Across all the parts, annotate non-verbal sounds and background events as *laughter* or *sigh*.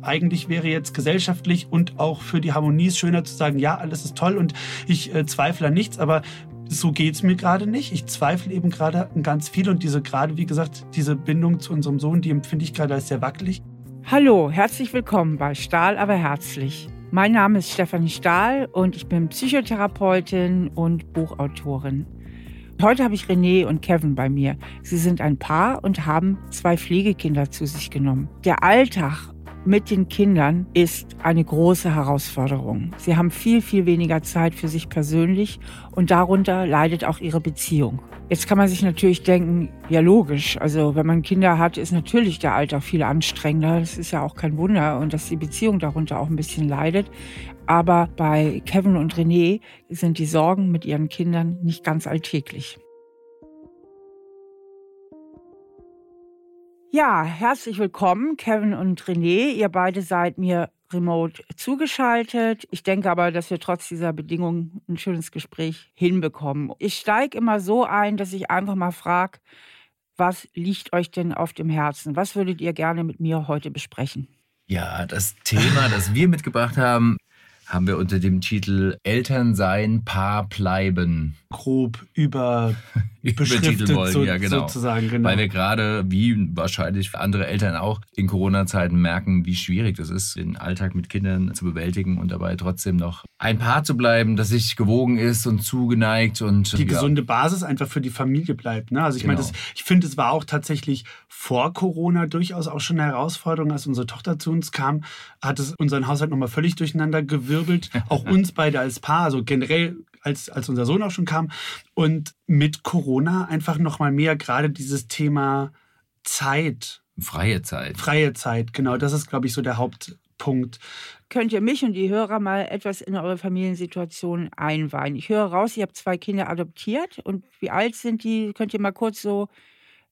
Eigentlich wäre jetzt gesellschaftlich und auch für die Harmonie schöner zu sagen, ja, alles ist toll und ich äh, zweifle an nichts, aber so geht es mir gerade nicht. Ich zweifle eben gerade an ganz viel und diese gerade, wie gesagt, diese Bindung zu unserem Sohn, die empfinde ich gerade als sehr wackelig. Hallo, herzlich willkommen bei Stahl aber herzlich. Mein Name ist Stefanie Stahl und ich bin Psychotherapeutin und Buchautorin. Heute habe ich René und Kevin bei mir. Sie sind ein Paar und haben zwei Pflegekinder zu sich genommen. Der Alltag mit den Kindern ist eine große Herausforderung. Sie haben viel, viel weniger Zeit für sich persönlich und darunter leidet auch ihre Beziehung. Jetzt kann man sich natürlich denken, ja logisch, also wenn man Kinder hat, ist natürlich der Alltag viel anstrengender. Das ist ja auch kein Wunder und dass die Beziehung darunter auch ein bisschen leidet. Aber bei Kevin und René sind die Sorgen mit ihren Kindern nicht ganz alltäglich. Ja, herzlich willkommen, Kevin und René. Ihr beide seid mir remote zugeschaltet. Ich denke aber, dass wir trotz dieser Bedingungen ein schönes Gespräch hinbekommen. Ich steige immer so ein, dass ich einfach mal frage, was liegt euch denn auf dem Herzen? Was würdet ihr gerne mit mir heute besprechen? Ja, das Thema, das wir mitgebracht haben, haben wir unter dem Titel Eltern sein, Paar bleiben. Grob über *laughs* beschriftet wollen, so, ja, genau. Genau. Weil wir gerade, wie wahrscheinlich andere Eltern auch, in Corona-Zeiten merken, wie schwierig das ist, den Alltag mit Kindern zu bewältigen und dabei trotzdem noch ein Paar zu bleiben, das sich gewogen ist und zugeneigt und die ja. gesunde Basis einfach für die Familie bleibt. Ne? Also ich genau. meine, ich finde, es war auch tatsächlich vor Corona durchaus auch schon eine Herausforderung, als unsere Tochter zu uns kam, hat es unseren Haushalt nochmal völlig durcheinander gewirbelt. auch uns beide als Paar, also generell als, als unser Sohn auch schon kam. Und mit Corona einfach nochmal mehr gerade dieses Thema Zeit. Freie Zeit. Freie Zeit, genau. Das ist, glaube ich, so der Hauptpunkt. Könnt ihr mich und die Hörer mal etwas in eure Familiensituation einweihen? Ich höre raus, ihr habt zwei Kinder adoptiert. Und wie alt sind die? Könnt ihr mal kurz so.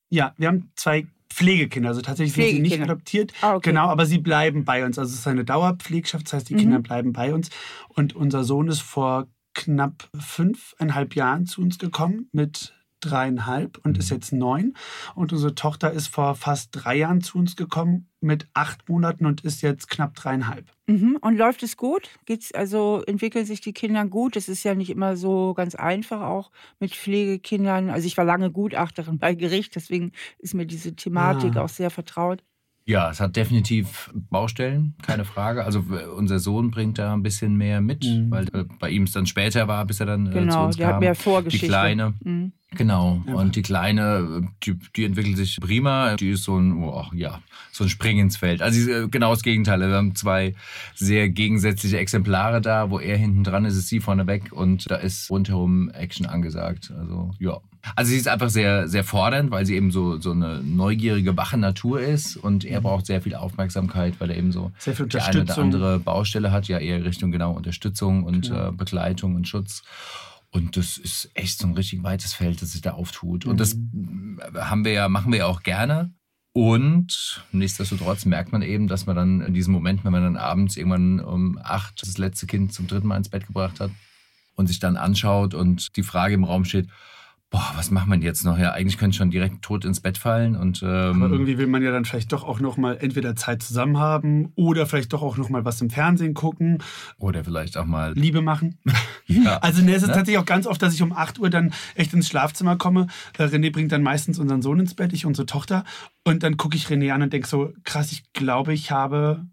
Ja, wir haben zwei Pflegekinder. Also tatsächlich sind sie nicht adoptiert. Ah, okay. Genau, aber sie bleiben bei uns. Also es ist eine Dauerpflegschaft, das heißt, die mhm. Kinder bleiben bei uns. Und unser Sohn ist vor knapp fünfeinhalb Jahren zu uns gekommen mit dreieinhalb und ist mhm. jetzt neun. Und unsere Tochter ist vor fast drei Jahren zu uns gekommen mit acht Monaten und ist jetzt knapp dreieinhalb. Mhm. Und läuft es gut? Geht's also entwickeln sich die Kinder gut? Es ist ja nicht immer so ganz einfach auch mit Pflegekindern. Also ich war lange Gutachterin bei Gericht, deswegen ist mir diese Thematik ah. auch sehr vertraut. Ja, es hat definitiv Baustellen, keine Frage. Also unser Sohn bringt da ein bisschen mehr mit, mhm. weil äh, bei ihm es dann später war, bis er dann genau, zu uns der kam. Hat mehr Vorgeschichte. Die Kleine. Mhm. Genau. Ja. Und die Kleine, die, die, entwickelt sich prima. Die ist so ein, oh, ja, so ein Spring ins Feld. Also äh, genau das Gegenteil. Wir haben zwei sehr gegensätzliche Exemplare da, wo er hinten dran ist, ist sie vorne weg und da ist rundherum Action angesagt. Also ja. Also sie ist einfach sehr, sehr fordernd, weil sie eben so, so eine neugierige, wache Natur ist und er mhm. braucht sehr viel Aufmerksamkeit, weil er eben so sehr viel die eine oder andere Baustelle hat, ja eher Richtung genau Unterstützung und genau. äh, Begleitung und Schutz. Und das ist echt so ein richtig weites Feld, das sich da auftut. Und das mhm. haben wir ja, machen wir ja auch gerne. Und nichtsdestotrotz merkt man eben, dass man dann in diesem Moment, wenn man dann abends irgendwann um acht das letzte Kind zum dritten Mal ins Bett gebracht hat und sich dann anschaut und die Frage im Raum steht, boah, was macht man jetzt noch? Ja, eigentlich könnte ich schon direkt tot ins Bett fallen. Und, ähm Aber irgendwie will man ja dann vielleicht doch auch noch mal entweder Zeit zusammen haben oder vielleicht doch auch noch mal was im Fernsehen gucken. Oder vielleicht auch mal Liebe machen. *laughs* ja. Also ne, es ist ne? tatsächlich auch ganz oft, dass ich um 8 Uhr dann echt ins Schlafzimmer komme. Äh, René bringt dann meistens unseren Sohn ins Bett, ich unsere Tochter. Und dann gucke ich René an und denke so, krass, ich glaube, ich habe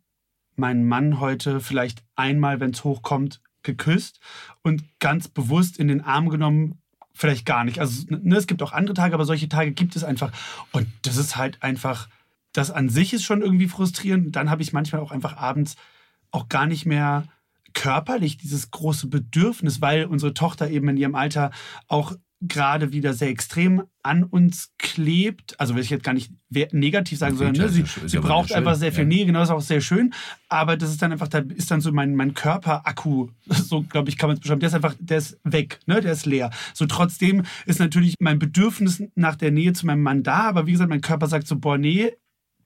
meinen Mann heute vielleicht einmal, wenn es hochkommt, geküsst und ganz bewusst in den Arm genommen, vielleicht gar nicht. Also ne, es gibt auch andere Tage, aber solche Tage gibt es einfach. Und das ist halt einfach, das an sich ist schon irgendwie frustrierend. Dann habe ich manchmal auch einfach abends auch gar nicht mehr körperlich dieses große Bedürfnis, weil unsere Tochter eben in ihrem Alter auch gerade wieder sehr extrem an uns klebt. Also will ich jetzt gar nicht negativ sagen, sondern ne, sie, sie braucht einfach sehr viel ja. Nähe, genau, ist auch sehr schön. Aber das ist dann einfach, da ist dann so mein, mein Körperakku, *laughs* so glaube ich, kann man es beschreiben. Der ist einfach, der ist weg, ne? der ist leer. So trotzdem ist natürlich mein Bedürfnis nach der Nähe zu meinem Mann da, aber wie gesagt, mein Körper sagt so, boah, nee,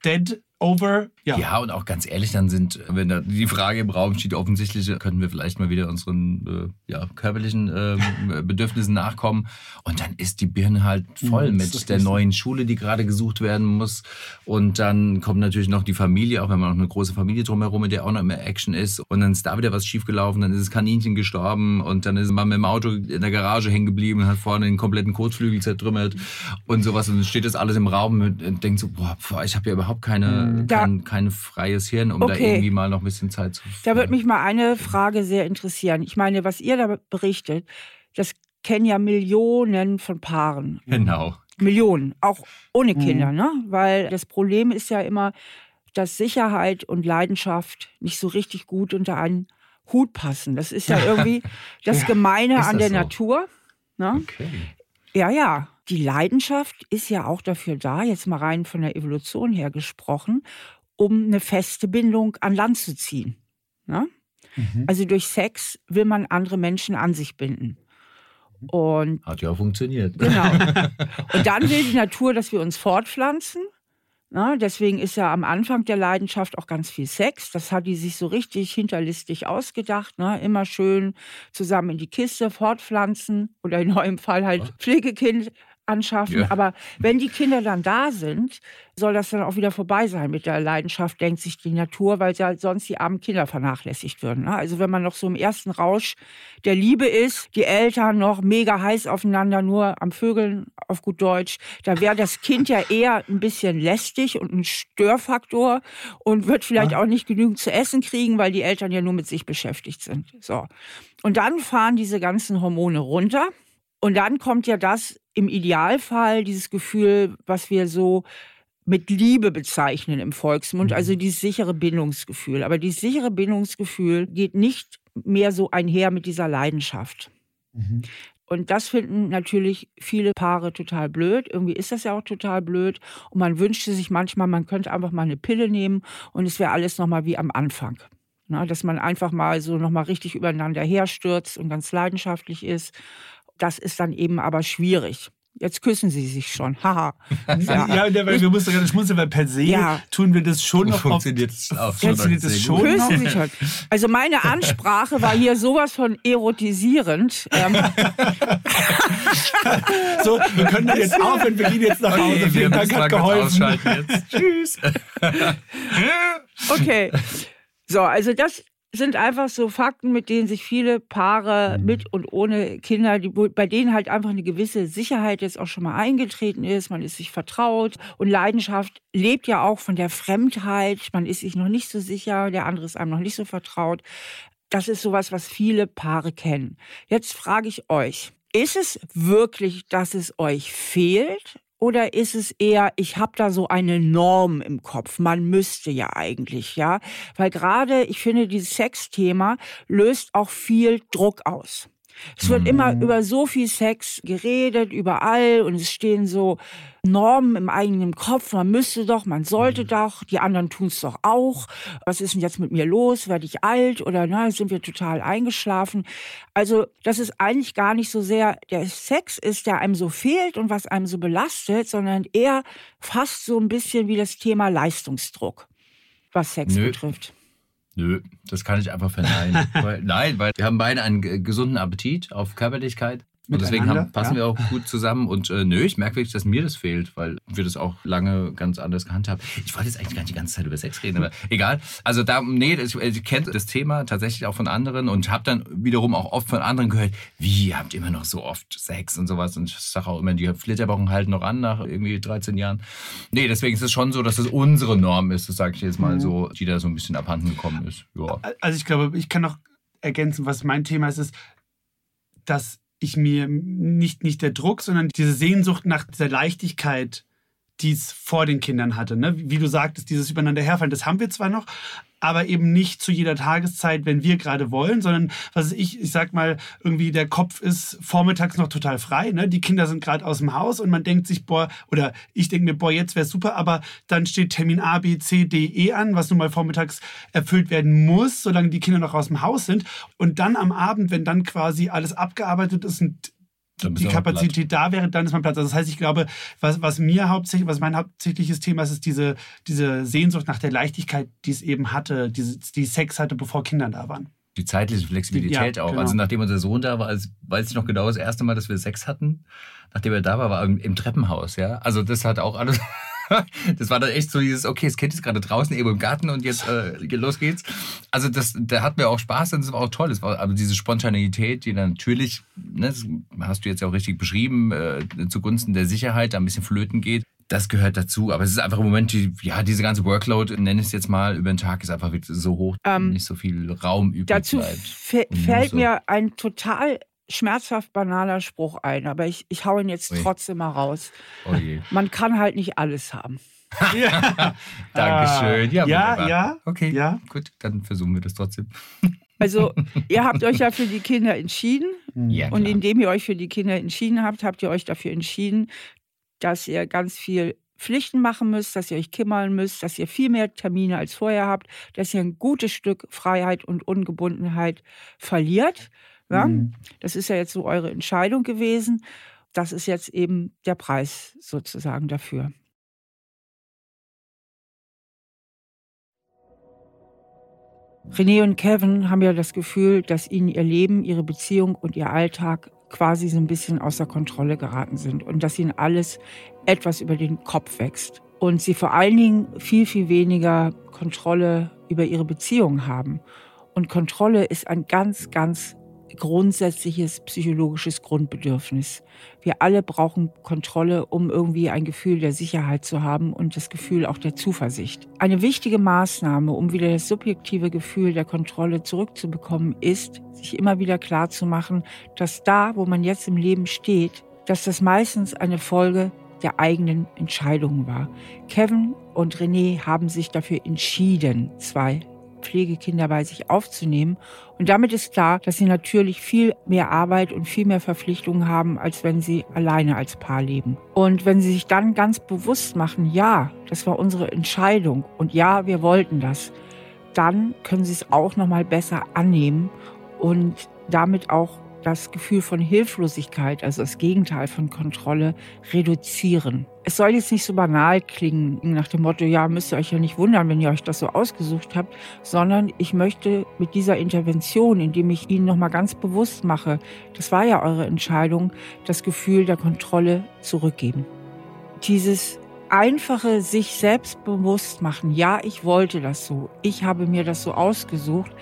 dead, over. Ja. ja, und auch ganz ehrlich, dann sind, wenn da die Frage im Raum steht, offensichtlich könnten wir vielleicht mal wieder unseren äh, ja, körperlichen äh, *laughs* Bedürfnissen nachkommen. Und dann ist die Birne halt voll mhm, mit der neuen Schule, die gerade gesucht werden muss. Und dann kommt natürlich noch die Familie, auch wenn man noch eine große Familie drumherum, in der auch noch mehr Action ist. Und dann ist da wieder was schiefgelaufen, dann ist das Kaninchen gestorben und dann ist man mit dem Auto in der Garage hängen geblieben und hat vorne den kompletten Kotflügel zertrümmert und sowas. Und dann steht das alles im Raum und denkt so, boah, ich habe ja überhaupt keine Mhm. kein, kein freies Hirn, um okay. da irgendwie mal noch ein bisschen Zeit zu Da würde mich mal eine Frage sehr interessieren. Ich meine, was ihr da berichtet, das kennen ja Millionen von Paaren. Genau. Millionen, auch ohne mhm. Kinder, ne? Weil das Problem ist ja immer, dass Sicherheit und Leidenschaft nicht so richtig gut unter einen Hut passen. Das ist ja *laughs* irgendwie das Gemeine ja, an der so? Natur. Ne? Okay. Ja, ja die Leidenschaft ist ja auch dafür da, jetzt mal rein von der Evolution her gesprochen, um eine feste Bindung an Land zu ziehen. Ne? Mhm. Also durch Sex will man andere Menschen an sich binden. Und Hat ja funktioniert. Genau. *laughs* Und dann will die Natur, dass wir uns fortpflanzen. Na, ne? deswegen ist ja am Anfang der Leidenschaft auch ganz viel Sex. Das hat die sich so richtig hinterlistig ausgedacht. Ne? Immer schön zusammen in die Kiste fortpflanzen oder in eurem Fall halt Pflegekind anschaffen. Ja. Aber wenn die Kinder dann da sind, soll das dann auch wieder vorbei sein mit der Leidenschaft, denkt sich die Natur, weil ja sonst die armen Kinder vernachlässigt würden. Ne? Also wenn man noch so im ersten Rausch der Liebe ist, die Eltern noch mega heiß aufeinander, nur am Vögeln auf gut Deutsch, da wäre das Kind ja eher ein bisschen lästig und ein Störfaktor und wird vielleicht ja. auch nicht genügend zu essen kriegen, weil die Eltern ja nur mit sich beschäftigt sind. So. Und dann fahren diese ganzen Hormone runter. Und dann kommt ja das im Idealfall, dieses Gefühl, was wir so mit Liebe bezeichnen im Volksmund, also mhm. dieses sichere Bindungsgefühl. Aber dieses sichere Bindungsgefühl geht nicht mehr so einher mit dieser Leidenschaft. Mhm. Und das finden natürlich viele Paare total blöd. Irgendwie ist das ja auch total blöd. Und man wünschte sich manchmal, man könnte einfach mal eine Pille nehmen und es wäre alles nochmal wie am Anfang. Na, dass man einfach mal so nochmal richtig übereinander herstürzt und ganz leidenschaftlich ist. Das ist dann eben aber schwierig. Jetzt küssen sie sich schon. *laughs* Haha. ja, ja weil wir mussten gerade schmunzeln, weil per se ja. tun wir das schon noch. Funktioniert es auch schon. Funktioniert das schon noch? Sie schon. Also meine *laughs* Ansprache war hier sowas von erotisierend. Ähm. *laughs* so, wir können jetzt aufhören, wir gehen jetzt nach Hause. Okay, Vielen Dank, hat geholfen. Tschüss. okay. So, also das sind einfach so Fakten, mit denen sich viele Paare mhm. mit und ohne Kinder, die, bei denen halt einfach eine gewisse Sicherheit jetzt auch schon mal eingetreten ist. Man ist sich vertraut und Leidenschaft lebt ja auch von der Fremdheit. Man ist sich noch nicht so sicher, der andere ist einem noch nicht so vertraut. Das ist sowas, was viele Paare kennen. Jetzt frage ich euch, ist es wirklich, dass es euch fehlt? Oder ist es eher, ich habe da so eine Norm im Kopf, man müsste ja eigentlich, ja? Weil gerade, ich finde, dieses Sexthema löst auch viel Druck aus. Es wird mhm. immer über so viel Sex geredet, überall und es stehen so Normen im eigenen Kopf. Man müsste doch, man sollte mhm. doch, die anderen tun es doch auch. Was ist denn jetzt mit mir los? Werde ich alt oder na, sind wir total eingeschlafen? Also, das ist eigentlich gar nicht so sehr der Sex ist, der einem so fehlt und was einem so belastet, sondern eher fast so ein bisschen wie das Thema Leistungsdruck, was Sex Nö. betrifft. Nö, das kann ich einfach verneinen. *laughs* weil, nein, weil wir haben beide einen gesunden Appetit auf Körperlichkeit. Und deswegen haben, passen ja. wir auch gut zusammen. Und äh, nö, ich merke wirklich, dass mir das fehlt, weil wir das auch lange ganz anders gehandhabt haben. Ich wollte jetzt eigentlich gar nicht die ganze Zeit über Sex reden, aber *laughs* egal. Also da, nee, ich, ich kenne das Thema tatsächlich auch von anderen und habe dann wiederum auch oft von anderen gehört, wie, ihr habt immer noch so oft Sex und sowas. Und ich sage auch immer, die Flitterwochen halten noch an nach irgendwie 13 Jahren. Nee, deswegen ist es schon so, dass das unsere Norm ist, das sage ich jetzt mal mhm. so, die da so ein bisschen abhanden gekommen ist. Ja. Also ich glaube, ich kann noch ergänzen, was mein Thema ist, ist, dass ich mir nicht, nicht der Druck, sondern diese Sehnsucht nach dieser Leichtigkeit, die es vor den Kindern hatte. Ne? Wie du sagtest, dieses Übereinander herfallen, das haben wir zwar noch, aber eben nicht zu jeder Tageszeit, wenn wir gerade wollen, sondern was ich, ich sag mal, irgendwie der Kopf ist vormittags noch total frei. Ne? Die Kinder sind gerade aus dem Haus und man denkt sich, boah, oder ich denke mir, boah, jetzt wäre super, aber dann steht Termin A, B, C, D, E an, was nun mal vormittags erfüllt werden muss, solange die Kinder noch aus dem Haus sind. Und dann am Abend, wenn dann quasi alles abgearbeitet ist und die Kapazität da wäre, dann ist man Platz. Also das heißt, ich glaube, was, was mir hauptsächlich, was mein hauptsächliches Thema ist, ist diese, diese Sehnsucht nach der Leichtigkeit, die es eben hatte, die, die Sex hatte, bevor Kinder da waren. Die zeitliche Flexibilität ja, auch. Genau. Also nachdem unser Sohn da war, also weiß ich noch genau das erste Mal, dass wir Sex hatten, nachdem er da war, war im, im Treppenhaus, ja. Also das hat auch alles. *laughs* das war dann echt so dieses, okay, das Kind ist gerade draußen, eben im Garten und jetzt äh, los geht's. Also das, da hat mir auch Spaß und das war auch toll. Das war aber diese Spontaneität, die dann natürlich, ne, das hast du jetzt ja auch richtig beschrieben, äh, zugunsten der Sicherheit da ein bisschen flöten geht. Das gehört dazu, aber es ist einfach im Moment, die, ja, diese ganze Workload, nenne ich es jetzt mal, über den Tag ist einfach so hoch, ähm, nicht so viel Raum übrig dazu bleibt. fällt mir ein total schmerzhaft banaler Spruch ein, aber ich, ich hau ihn jetzt Ui. trotzdem mal raus. Oh Man kann halt nicht alles haben. *laughs* ja. *laughs* Dankeschön. Ja, ja, ja, Okay, ja. gut, dann versuchen wir das trotzdem. *laughs* Also, ihr habt euch ja für die Kinder entschieden. Ja, und indem ihr euch für die Kinder entschieden habt, habt ihr euch dafür entschieden, dass ihr ganz viel Pflichten machen müsst, dass ihr euch kümmern müsst, dass ihr viel mehr Termine als vorher habt, dass ihr ein gutes Stück Freiheit und Ungebundenheit verliert. Ja? Mhm. Das ist ja jetzt so eure Entscheidung gewesen. Das ist jetzt eben der Preis sozusagen dafür. René und Kevin haben ja das Gefühl, dass ihnen ihr Leben, ihre Beziehung und ihr Alltag quasi so ein bisschen außer Kontrolle geraten sind und dass ihnen alles etwas über den Kopf wächst. Und sie vor allen Dingen viel, viel weniger Kontrolle über ihre Beziehung haben. Und Kontrolle ist ein ganz, ganz grundsätzliches psychologisches Grundbedürfnis. Wir alle brauchen Kontrolle, um irgendwie ein Gefühl der Sicherheit zu haben und das Gefühl auch der Zuversicht. Eine wichtige Maßnahme, um wieder das subjektive Gefühl der Kontrolle zurückzubekommen, ist, sich immer wieder klar zu machen, dass da, wo man jetzt im Leben steht, dass das meistens eine Folge der eigenen Entscheidungen war. Kevin und René haben sich dafür entschieden, zwei Pflegekinder bei sich aufzunehmen. Und damit ist klar, dass sie natürlich viel mehr Arbeit und viel mehr Verpflichtungen haben, als wenn sie alleine als Paar leben. Und wenn sie sich dann ganz bewusst machen, ja, das war unsere Entscheidung und ja, wir wollten das, dann können sie es auch noch mal besser annehmen und damit auch das Gefühl von Hilflosigkeit, also das Gegenteil von Kontrolle, reduzieren. Es soll jetzt nicht so banal klingen, nach dem Motto, ja, müsst ihr euch ja nicht wundern, wenn ihr euch das so ausgesucht habt, sondern ich möchte mit dieser Intervention, indem ich Ihnen nochmal ganz bewusst mache, das war ja eure Entscheidung, das Gefühl der Kontrolle zurückgeben. Dieses einfache sich selbst bewusst machen, ja, ich wollte das so, ich habe mir das so ausgesucht,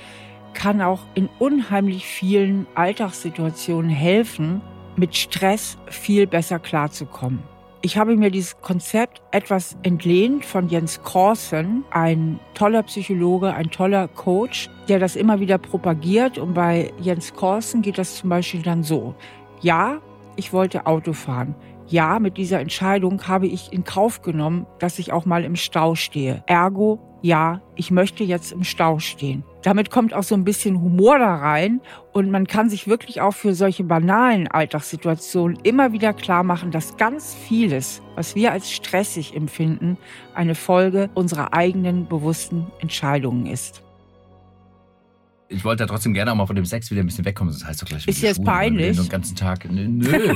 kann auch in unheimlich vielen Alltagssituationen helfen, mit Stress viel besser klarzukommen. Ich habe mir dieses Konzept etwas entlehnt von Jens Korsen, ein toller Psychologe, ein toller Coach, der das immer wieder propagiert. Und bei Jens Korsen geht das zum Beispiel dann so. Ja, ich wollte Auto fahren. Ja, mit dieser Entscheidung habe ich in Kauf genommen, dass ich auch mal im Stau stehe. Ergo, ja, ich möchte jetzt im Stau stehen. Damit kommt auch so ein bisschen Humor da rein und man kann sich wirklich auch für solche banalen Alltagssituationen immer wieder klar machen, dass ganz vieles, was wir als stressig empfinden, eine Folge unserer eigenen bewussten Entscheidungen ist ich wollte da trotzdem gerne auch mal von dem Sex wieder ein bisschen wegkommen. Das heißt doch gleich, ist jetzt peinlich. Den ganzen Tag. Nö, nö,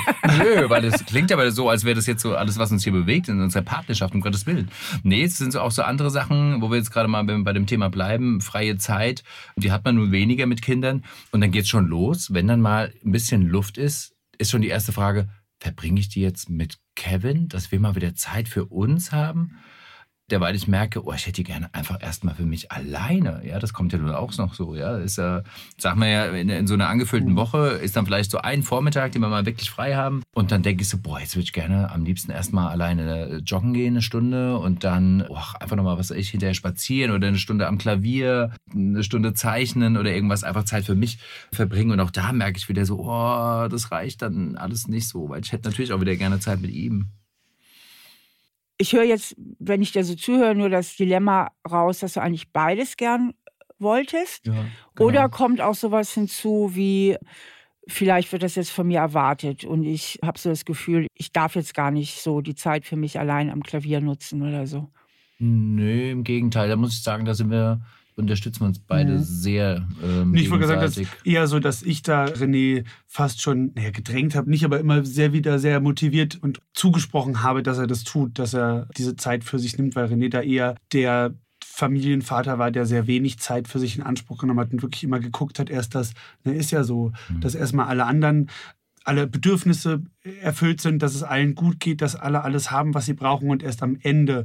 weil das klingt aber so, als wäre das jetzt so alles, was uns hier bewegt in unserer Partnerschaft, um Gottes Willen. Nee, es sind so auch so andere Sachen, wo wir jetzt gerade mal bei dem Thema bleiben. Freie Zeit, die hat man nun weniger mit Kindern. Und dann geht's schon los. Wenn dann mal ein bisschen Luft ist, ist schon die erste Frage, verbringe ich die jetzt mit Kevin, dass wir mal wieder Zeit für uns haben? Derweil ich merke, oh, ich hätte die gerne einfach erstmal für mich alleine. Ja, das kommt ja nun auch noch so. Ja, ist ja, äh, sag mal ja, in, in, so einer angefüllten mhm. Woche ist dann vielleicht so ein Vormittag, den wir mal wirklich frei haben. Und dann denke ich so, boah, jetzt würde ich gerne am liebsten erstmal alleine joggen gehen, eine Stunde und dann oh, einfach nochmal, was ich, hinterher spazieren oder eine Stunde am Klavier, eine Stunde zeichnen oder irgendwas, einfach Zeit für mich verbringen. Und auch da merke ich wieder so, oh, das reicht dann alles nicht so, weil ich hätte natürlich auch wieder gerne Zeit mit ihm ich höre jetzt, wenn ich dir so zuhöre, nur das Dilemma raus, dass du eigentlich beides gern wolltest. Ja, genau. Oder kommt auch sowas hinzu wie, vielleicht wird das jetzt von mir erwartet und ich habe so das Gefühl, ich darf jetzt gar nicht so die Zeit für mich allein am Klavier nutzen oder so. Nö, im Gegenteil. Da muss ich sagen, da sind wir unterstützen wir uns beide mhm. sehr. Ähm, ich würde sagen, das ist eher so, dass ich da René fast schon naja, gedrängt habe, nicht aber immer sehr wieder sehr motiviert und zugesprochen habe, dass er das tut, dass er diese Zeit für sich nimmt, weil René da eher der Familienvater war, der sehr wenig Zeit für sich in Anspruch genommen hat und wirklich immer geguckt hat, erst das, ne, ist ja so, mhm. dass erstmal alle anderen alle Bedürfnisse erfüllt sind, dass es allen gut geht, dass alle alles haben, was sie brauchen. Und erst am Ende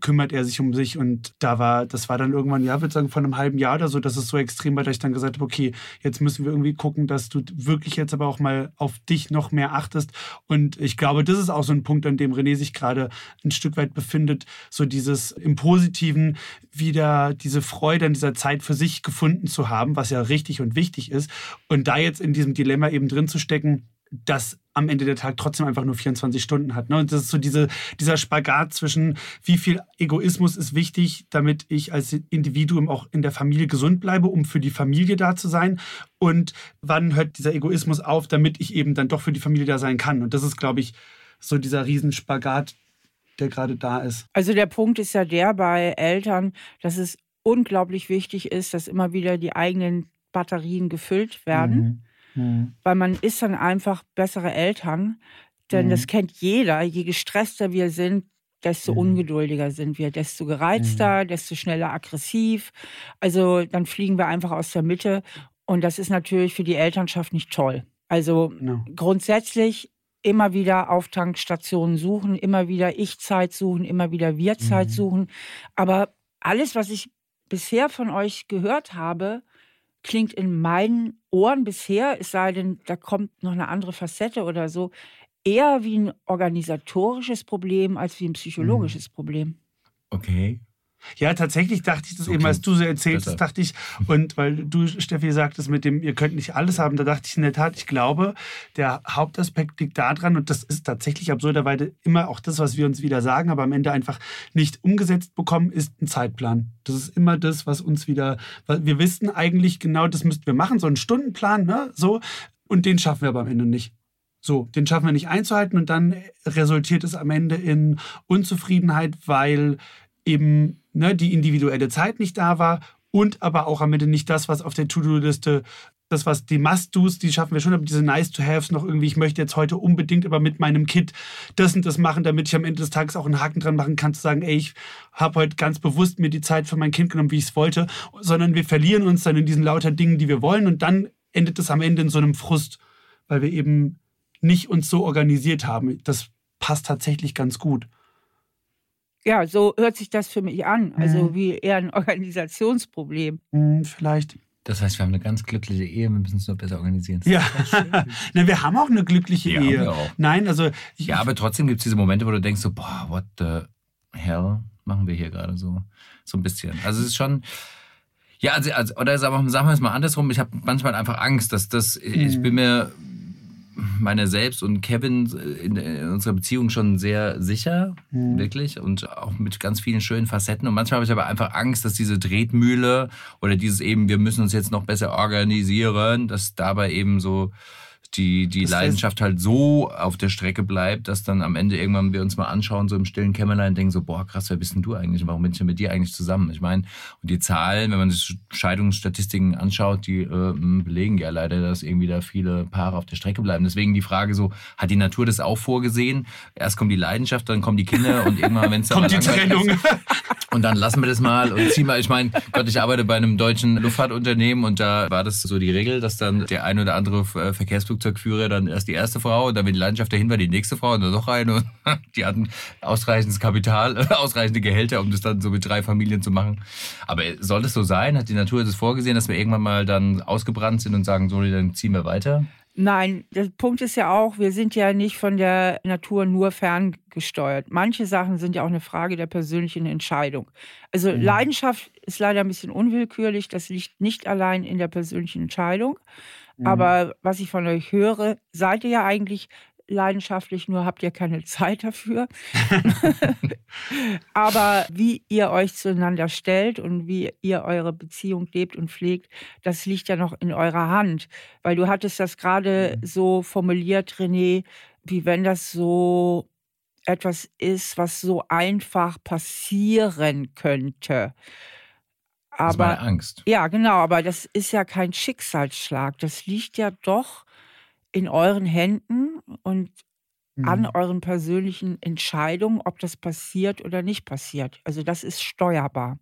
kümmert er sich um sich. Und da war, das war dann irgendwann, ja, würde sagen, von einem halben Jahr oder so, dass es so extrem war, dass ich dann gesagt habe, okay, jetzt müssen wir irgendwie gucken, dass du wirklich jetzt aber auch mal auf dich noch mehr achtest. Und ich glaube, das ist auch so ein Punkt, an dem René sich gerade ein Stück weit befindet, so dieses im Positiven wieder diese Freude an dieser Zeit für sich gefunden zu haben, was ja richtig und wichtig ist. Und da jetzt in diesem Dilemma eben drin zu stecken, dass am Ende der Tag trotzdem einfach nur 24 Stunden hat. Ne? Und das ist so diese, dieser Spagat zwischen, wie viel Egoismus ist wichtig, damit ich als Individuum auch in der Familie gesund bleibe, um für die Familie da zu sein. Und wann hört dieser Egoismus auf, damit ich eben dann doch für die Familie da sein kann. Und das ist, glaube ich, so dieser Riesenspagat, der gerade da ist. Also der Punkt ist ja der bei Eltern, dass es unglaublich wichtig ist, dass immer wieder die eigenen Batterien gefüllt werden. Mhm Mhm. Weil man ist dann einfach bessere Eltern. Denn mhm. das kennt jeder. Je gestresster wir sind, desto mhm. ungeduldiger sind wir, desto gereizter, mhm. desto schneller aggressiv. Also dann fliegen wir einfach aus der Mitte. Und das ist natürlich für die Elternschaft nicht toll. Also no. grundsätzlich immer wieder Auftankstationen suchen, immer wieder Ich-Zeit suchen, immer wieder Wir-Zeit mhm. suchen. Aber alles, was ich bisher von euch gehört habe, klingt in meinen Ohren bisher, es sei denn, da kommt noch eine andere Facette oder so, eher wie ein organisatorisches Problem als wie ein psychologisches mhm. Problem. Okay. Ja, tatsächlich dachte ich das so eben, als du so erzählst, das dachte ich, und weil du, Steffi, sagtest mit dem, ihr könnt nicht alles haben, da dachte ich in der Tat, ich glaube, der Hauptaspekt liegt daran, und das ist tatsächlich absurderweise immer auch das, was wir uns wieder sagen, aber am Ende einfach nicht umgesetzt bekommen, ist ein Zeitplan. Das ist immer das, was uns wieder, wir wissen eigentlich genau, das müssten wir machen, so einen Stundenplan, ne, so, und den schaffen wir aber am Ende nicht. So, den schaffen wir nicht einzuhalten und dann resultiert es am Ende in Unzufriedenheit, weil eben ne, die individuelle Zeit nicht da war und aber auch am Ende nicht das, was auf der To-Do-Liste das, was die Must-Dos, die schaffen wir schon, aber diese Nice-to-Haves noch irgendwie, ich möchte jetzt heute unbedingt aber mit meinem Kit das und das machen, damit ich am Ende des Tages auch einen Haken dran machen kann, zu sagen, ey, ich habe heute ganz bewusst mir die Zeit für mein Kind genommen, wie ich es wollte, sondern wir verlieren uns dann in diesen lauter Dingen, die wir wollen und dann endet es am Ende in so einem Frust, weil wir eben nicht uns so organisiert haben. Das passt tatsächlich ganz gut. Ja, so hört sich das für mich an. Also mhm. wie eher ein *laughs* Organisationsproblem. Mhm, vielleicht. Das heißt, wir haben eine ganz glückliche Ehe, wir müssen es nur besser organisieren. Ja, Na, *laughs* wir haben auch eine glückliche ja, Ehe. Haben wir auch. Nein, also. Ich, ja, aber trotzdem gibt es diese Momente, wo du denkst so, boah, what the hell machen wir hier gerade so? So ein bisschen. Also es ist schon. Ja, also, also oder sagen wir es mal andersrum, ich habe manchmal einfach Angst, dass das, mhm. ich bin mir meiner selbst und Kevin in, in, unserer Beziehung schon sehr sicher, mhm. wirklich, und auch mit ganz vielen schönen Facetten. Und manchmal habe ich aber einfach Angst, dass diese Tretmühle oder dieses eben, wir müssen uns jetzt noch besser organisieren, dass dabei eben so die, die Leidenschaft halt so auf der Strecke bleibt, dass dann am Ende irgendwann wir uns mal anschauen, so im stillen Kämmerlein, denken so, boah, krass, wer bist denn du eigentlich? Warum bin ich denn mit dir eigentlich zusammen? Ich meine, und die Zahlen, wenn man sich Scheidungsstatistiken anschaut, die äh, belegen ja leider, dass irgendwie da viele Paare auf der Strecke bleiben. Deswegen die Frage so, hat die Natur das auch vorgesehen? Erst kommt die Leidenschaft, dann kommen die Kinder *laughs* und irgendwann, wenn es dann kommt die Trennung. Ist, und dann lassen wir das mal und ziehen mal, ich meine, Gott, ich arbeite bei einem deutschen Luftfahrtunternehmen und da war das so die Regel, dass dann der ein oder andere äh, Verkehrsflugzeugführer dann erst die erste Frau und dann, wenn die Leidenschaft dahin war, die nächste Frau und dann noch eine. Und *laughs* die hatten ausreichendes Kapital, *laughs* ausreichende Gehälter, um das dann so mit drei Familien zu machen. Aber soll das so sein? Hat die Natur das vorgesehen, dass wir irgendwann mal dann ausgebrannt sind und sagen, so, dann ziehen wir weiter? Nein, der Punkt ist ja auch, wir sind ja nicht von der Natur nur ferngesteuert. Manche Sachen sind ja auch eine Frage der persönlichen Entscheidung. Also mhm. Leidenschaft ist leider ein bisschen unwillkürlich, das liegt nicht allein in der persönlichen Entscheidung. Mhm. Aber was ich von euch höre, seid ihr ja eigentlich leidenschaftlich, nur habt ihr keine *laughs* Zeit dafür. *laughs* Aber wie ihr euch zueinander stellt und wie ihr eure Beziehung lebt und pflegt, das liegt ja noch in eurer Hand. Weil du hattest das gerade mhm. so formuliert, René, wie wenn das so etwas ist, was so einfach passieren könnte. Aber, das ist meine Angst. Ja, genau, aber das ist ja kein Schicksalsschlag. Das liegt ja doch in euren Händen und mhm. an euren persönlichen Entscheidungen, ob das passiert oder nicht passiert. Also das ist steuerbar.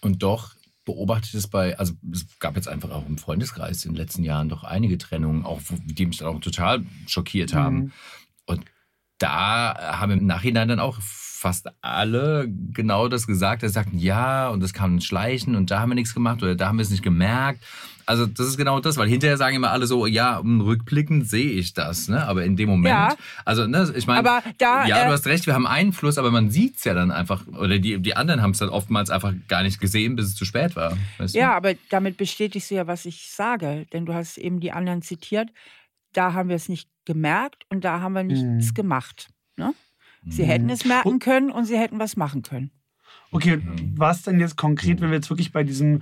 Und doch beobachte ich es bei, also es gab jetzt einfach auch im Freundeskreis in den letzten Jahren doch einige Trennungen, auch die mich dann auch total schockiert haben. Mhm. Und da haben im Nachhinein dann auch fast alle genau das gesagt. Sie sagten, ja, und das kam Schleichen und da haben wir nichts gemacht oder da haben wir es nicht gemerkt. Also das ist genau das, weil hinterher sagen immer alle so, ja, rückblickend sehe ich das, ne? Aber in dem Moment, ja. also ne, ich meine, ja, äh, du hast recht, wir haben Einfluss, aber man sieht es ja dann einfach, oder die, die anderen haben es dann oftmals einfach gar nicht gesehen, bis es zu spät war. ja, du? aber damit bestätigst du ja, was ich sage, denn du hast eben die anderen zitiert. Da haben wir es nicht gemerkt und da haben wir nichts mhm. gemacht. Sie mhm. hätten es merken können und sie hätten was machen können. Okay, was denn jetzt konkret, wenn wir jetzt wirklich bei diesem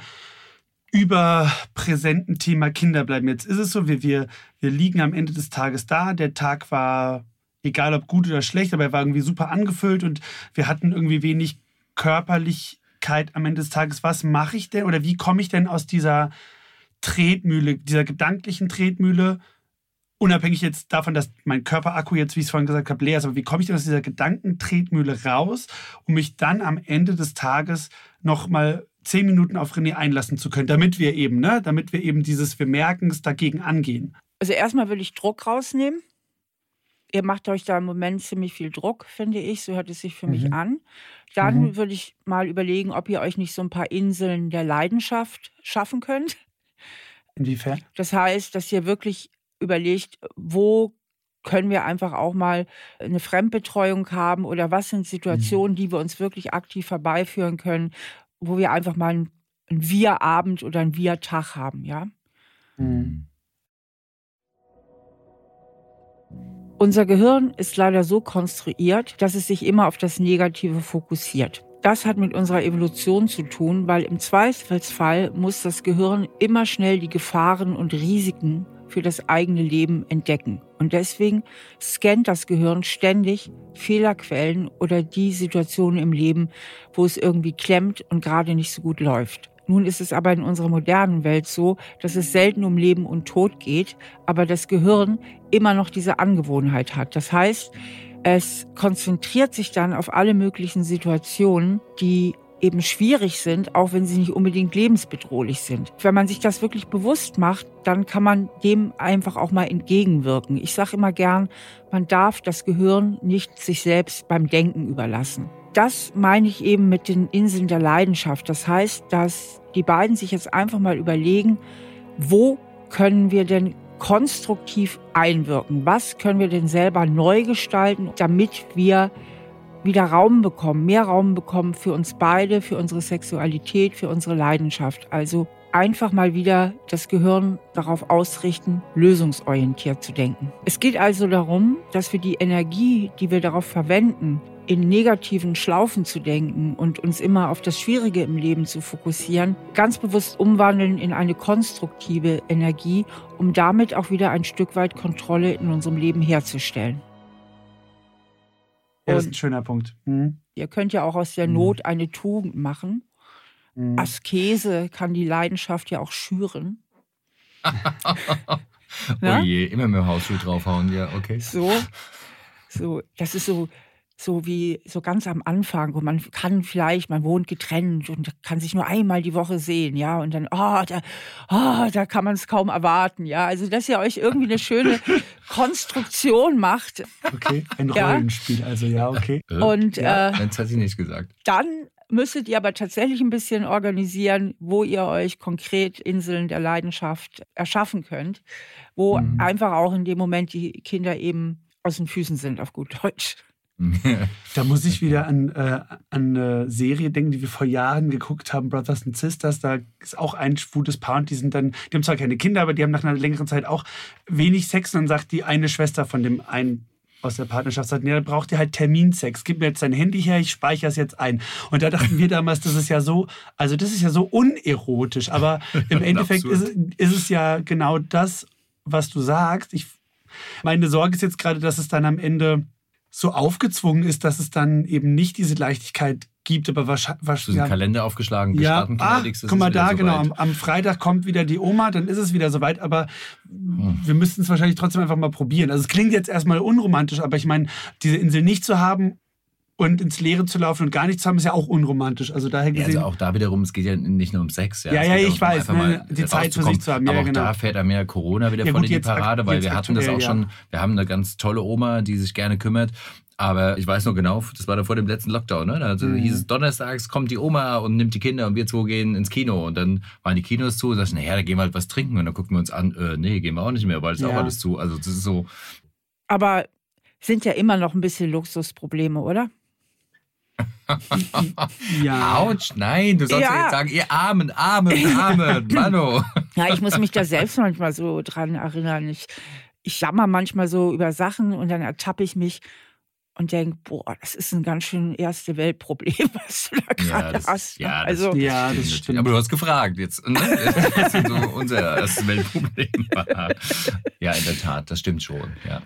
überpräsenten Thema Kinder bleiben? Jetzt ist es so, wir, wir, wir liegen am Ende des Tages da. Der Tag war, egal ob gut oder schlecht, aber er war irgendwie super angefüllt und wir hatten irgendwie wenig Körperlichkeit am Ende des Tages. Was mache ich denn oder wie komme ich denn aus dieser Tretmühle, dieser gedanklichen Tretmühle unabhängig jetzt davon, dass mein Körperakku jetzt, wie ich es vorhin gesagt habe, leer ist, aber wie komme ich denn aus dieser Gedankentretmühle raus, um mich dann am Ende des Tages nochmal zehn Minuten auf René einlassen zu können, damit wir eben, ne, damit wir eben dieses, wir merken es dagegen angehen. Also erstmal will ich Druck rausnehmen. Ihr macht euch da im Moment ziemlich viel Druck, finde ich. So hört es sich für mhm. mich an. Dann mhm. würde ich mal überlegen, ob ihr euch nicht so ein paar Inseln der Leidenschaft schaffen könnt. Inwiefern? Das heißt, dass ihr wirklich überlegt, wo können wir einfach auch mal eine Fremdbetreuung haben oder was sind Situationen, mhm. die wir uns wirklich aktiv herbeiführen können, wo wir einfach mal einen, Wir-Abend oder einen Wir-Tag haben, ja? Mhm. Unser Gehirn ist leider so konstruiert, dass es sich immer auf das Negative fokussiert. Das hat mit unserer Evolution zu tun, weil im Zweifelsfall muss das Gehirn immer schnell die Gefahren und Risiken für das eigene Leben entdecken. Und deswegen scannt das Gehirn ständig Fehlerquellen oder die Situationen im Leben, wo es irgendwie klemmt und gerade nicht so gut läuft. Nun ist es aber in unserer modernen Welt so, dass es selten um Leben und Tod geht, aber das Gehirn immer noch diese Angewohnheit hat. Das heißt, es konzentriert sich dann auf alle möglichen Situationen, die eben schwierig sind, auch wenn sie nicht unbedingt lebensbedrohlich sind. Wenn man sich das wirklich bewusst macht, dann kann man dem einfach auch mal entgegenwirken. Ich sage immer gern, man darf das Gehirn nicht sich selbst beim Denken überlassen. Das meine ich eben mit den Inseln der Leidenschaft. Das heißt, dass die beiden sich jetzt einfach mal überlegen, wo können wir denn konstruktiv einwirken? Was können wir denn selber neu gestalten, damit wir wieder Raum bekommen, mehr Raum bekommen für uns beide, für unsere Sexualität, für unsere Leidenschaft. Also einfach mal wieder das Gehirn darauf ausrichten, lösungsorientiert zu denken. Es geht also darum, dass wir die Energie, die wir darauf verwenden, in negativen Schlaufen zu denken und uns immer auf das Schwierige im Leben zu fokussieren, ganz bewusst umwandeln in eine konstruktive Energie, um damit auch wieder ein Stück weit Kontrolle in unserem Leben herzustellen. Ja, das ist ein schöner Punkt. Mhm. Ihr könnt ja auch aus der mhm. Not eine Tugend machen. Mhm. Askese kann die Leidenschaft ja auch schüren. *laughs* oh je, immer mehr Hausschuh draufhauen, ja, okay. So, so, das ist so, so wie so ganz am Anfang, wo man kann vielleicht, man wohnt getrennt und kann sich nur einmal die Woche sehen, ja, und dann, oh, da, oh, da kann man es kaum erwarten, ja. Also, dass ihr euch irgendwie eine schöne *laughs* Konstruktion macht. Okay, ein Rollenspiel, also ja, okay. Und ja, äh, das hat sie nicht gesagt. Dann müsstet ihr aber tatsächlich ein bisschen organisieren, wo ihr euch konkret Inseln der Leidenschaft erschaffen könnt, wo mhm. einfach auch in dem Moment die Kinder eben aus den Füßen sind, auf gut Deutsch. *laughs* da muss ich wieder an, äh, an eine Serie denken, die wir vor Jahren geguckt haben, Brothers and Sisters. Da ist auch ein schwules Paar und die sind dann, die haben zwar keine Kinder, aber die haben nach einer längeren Zeit auch wenig Sex. Und dann sagt die eine Schwester von dem einen aus der Partnerschaft sagt, nee, dann braucht ihr halt Terminsex. Gib mir jetzt dein Handy her, ich speichere es jetzt ein. Und da dachten wir damals, das ist ja so, also das ist ja so unerotisch. Aber *laughs* im Endeffekt ist, ist es ja genau das, was du sagst. Ich, meine Sorge ist jetzt gerade, dass es dann am Ende so aufgezwungen ist, dass es dann eben nicht diese Leichtigkeit gibt, aber wahrscheinlich. Hast du einen Kalender aufgeschlagen? Ja, ah, guck mal da, genau. Am, am, Freitag kommt wieder die Oma, dann ist es wieder soweit, aber hm. wir müssten es wahrscheinlich trotzdem einfach mal probieren. Also es klingt jetzt erstmal unromantisch, aber ich meine, diese Insel nicht zu haben und ins Leere zu laufen und gar nichts zu haben, ist ja auch unromantisch. Also daher gesehen. Ja, also auch da wiederum, es geht ja nicht nur um Sex. Ja, ja, ja ich weiß, ne, die Zeit für sich zu haben. Aber ja, auch genau. da fährt er mehr Corona wieder ja, voll gut, in die Parade, weil wir hatten das auch schon, wir haben eine ganz tolle Oma, die sich gerne kümmert. Aber ich weiß noch genau, das war da vor dem letzten Lockdown, ne? Also mhm. hieß es, donnerstags kommt die Oma und nimmt die Kinder und wir zwei gehen ins Kino. Und dann waren die Kinos zu und sagten, naja, da gehen wir halt was trinken. Und dann gucken wir uns an, äh, nee, gehen wir auch nicht mehr, weil es ja. auch alles zu. Also das ist so. Aber sind ja immer noch ein bisschen Luxusprobleme, oder? *laughs* ja. Autsch, nein, du sollst ja. jetzt sagen, ihr Armen, Armen, *laughs* Armen, Mano. Ja, ich muss mich da selbst manchmal so dran erinnern. Ich, ich jammer manchmal so über Sachen und dann ertappe ich mich und denke, boah, das ist ein ganz schön erste Weltproblem, *laughs* was du da gerade ja, hast. Ja, also, das, ja, das stimmt. Aber du hast gefragt jetzt. Ne? Das ist so unser erstes Weltproblem. ja, in der Tat, das stimmt schon. Ja.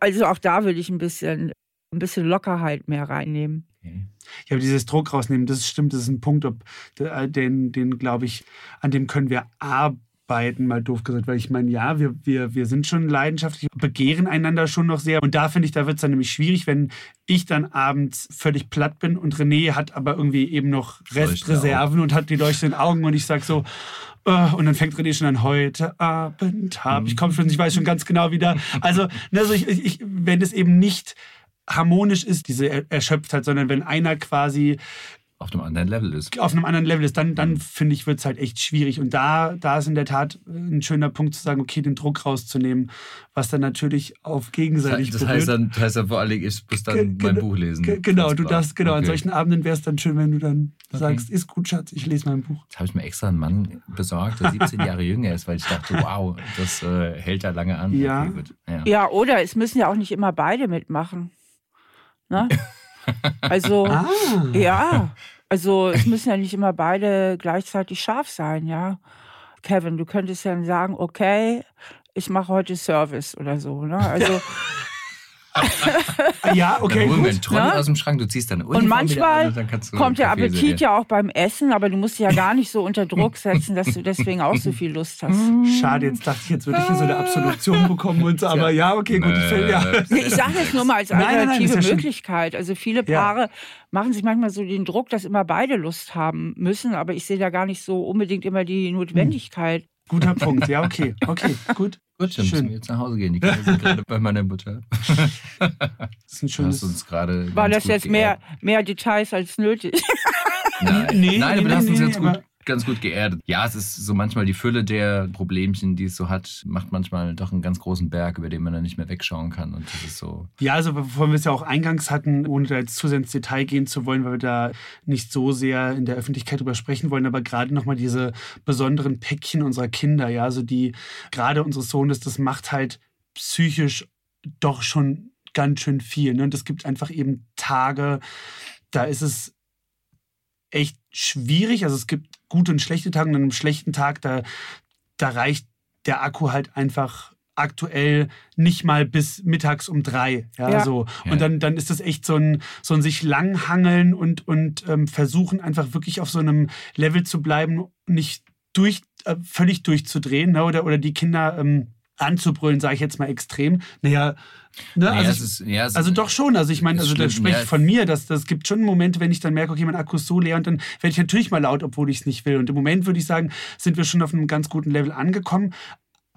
Also auch da würde ich ein bisschen, ein bisschen Lockerheit mehr reinnehmen. Ja, aber dieses Druck rausnehmen, das stimmt, das ist ein Punkt, ob, den, den glaube ich, an dem können wir arbeiten, mal doof gesagt, weil ich meine, ja, wir, wir, wir sind schon leidenschaftlich, begehren einander schon noch sehr. Und da finde ich, da wird es dann nämlich schwierig, wenn ich dann abends völlig platt bin und René hat aber irgendwie eben noch Restreserven und hat die leuchtenden Augen und ich sage so, Uh, und dann fängt René schon an, heute Abend hab ich komme schon, ich weiß schon ganz genau wieder. Also, also ich, ich, wenn es eben nicht harmonisch ist, diese Erschöpftheit, sondern wenn einer quasi auf einem anderen Level ist. Auf einem anderen Level ist, dann, dann finde ich, wird es halt echt schwierig. Und da, da ist in der Tat ein schöner Punkt zu sagen, okay, den Druck rauszunehmen, was dann natürlich auf gegenseitig Das, heißt dann, das heißt dann vor allem, ich muss dann mein Buch lesen. Genau, du darfst, genau, okay. an solchen Abenden wäre es dann schön, wenn du dann okay. sagst, ist gut, Schatz, ich lese mein Buch. Jetzt habe ich mir extra einen Mann besorgt, der 17 *laughs* Jahre jünger ist, weil ich dachte, wow, das äh, hält da lange an. Ja. Okay, ja. ja, oder es müssen ja auch nicht immer beide mitmachen. Ne? Also, *laughs* ah. ja, also es müssen ja nicht immer beide gleichzeitig scharf sein, ja. Kevin, du könntest ja sagen, okay, ich mache heute Service oder so, ne? Also *laughs* ja, okay. Dann holen wir einen Trolley ja? aus dem Schrank, du ziehst deine Uniform Und manchmal an, kommt der Appetit servieren. ja auch beim Essen, aber du musst dich ja gar nicht so unter Druck setzen, dass du *laughs* deswegen auch so viel Lust hast. Schade, jetzt dachte ich, jetzt würde ich hier so eine Absolution bekommen und so, aber ja, okay, gut. Ich, ja. ich sage das nur mal als alternative nein, nein, Möglichkeit. Also viele Paare ja. machen sich manchmal so den Druck, dass immer beide Lust haben müssen, aber ich sehe da gar nicht so unbedingt immer die Notwendigkeit. Guter Punkt, ja, okay, okay, gut. Gut, dann müssen wir jetzt nach Hause gehen. Die Kinder sind gerade bei meiner Mutter. *laughs* das ist ein schönes. Uns gerade War das jetzt mehr, mehr Details als nötig? Nein, *laughs* nee, Nein aber nee, das nee, uns jetzt gut ganz gut geerdet. Ja, es ist so manchmal die Fülle der Problemchen, die es so hat, macht manchmal doch einen ganz großen Berg, über den man dann nicht mehr wegschauen kann. Und das ist so. Ja, also bevor wir es ja auch eingangs hatten, ohne da jetzt zu sehr ins Detail gehen zu wollen, weil wir da nicht so sehr in der Öffentlichkeit drüber sprechen wollen, aber gerade nochmal diese besonderen Päckchen unserer Kinder, ja, also die gerade unseres Sohnes, das macht halt psychisch doch schon ganz schön viel. Ne? Und es gibt einfach eben Tage, da ist es echt schwierig. Also es gibt gute und schlechte Tage und an einem schlechten Tag, da, da reicht der Akku halt einfach aktuell nicht mal bis mittags um drei. Ja, ja. so. Und dann, dann ist das echt so ein, so ein sich langhangeln und, und ähm, versuchen einfach wirklich auf so einem Level zu bleiben, nicht durch, äh, völlig durchzudrehen ne? oder, oder die Kinder ähm, anzubrüllen, sage ich jetzt mal extrem. Naja, ne, naja, also, ist, ja, also doch schon. Also ich meine, also das spricht ja. von mir, dass das gibt schon Momente, wenn ich dann merke, okay, mein Akku ist so leer und dann werde ich natürlich mal laut, obwohl ich es nicht will. Und im Moment würde ich sagen, sind wir schon auf einem ganz guten Level angekommen.